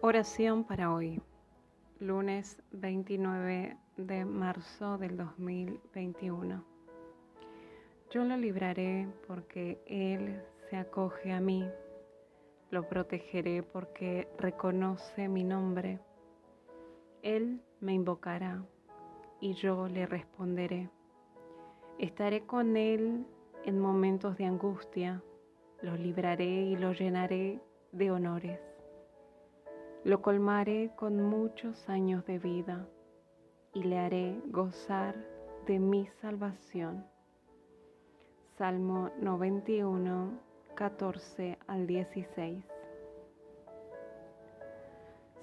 Oración para hoy, lunes 29 de marzo del 2021. Yo lo libraré porque Él se acoge a mí, lo protegeré porque reconoce mi nombre. Él me invocará y yo le responderé. Estaré con Él en momentos de angustia, lo libraré y lo llenaré de honores lo colmaré con muchos años de vida y le haré gozar de mi salvación. Salmo 91, 14 al 16.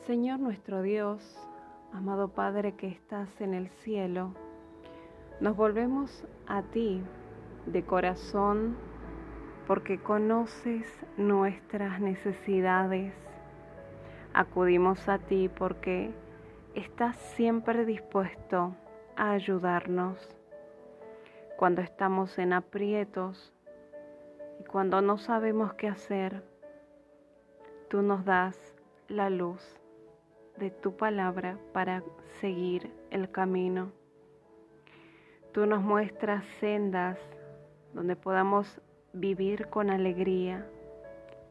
Señor nuestro Dios, amado Padre que estás en el cielo, nos volvemos a ti de corazón porque conoces nuestras necesidades Acudimos a ti porque estás siempre dispuesto a ayudarnos cuando estamos en aprietos y cuando no sabemos qué hacer. Tú nos das la luz de tu palabra para seguir el camino. Tú nos muestras sendas donde podamos vivir con alegría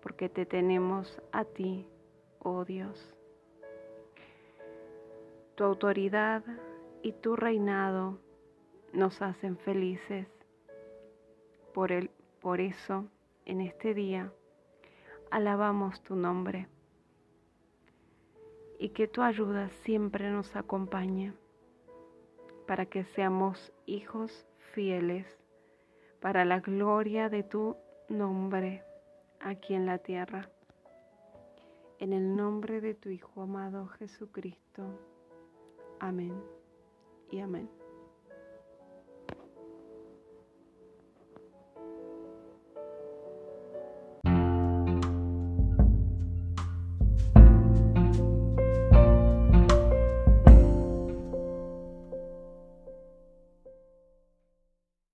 porque te tenemos a ti oh Dios. Tu autoridad y tu reinado nos hacen felices. Por, por eso, en este día, alabamos tu nombre y que tu ayuda siempre nos acompañe para que seamos hijos fieles para la gloria de tu nombre aquí en la tierra. En el nombre de tu Hijo amado Jesucristo. Amén y amén.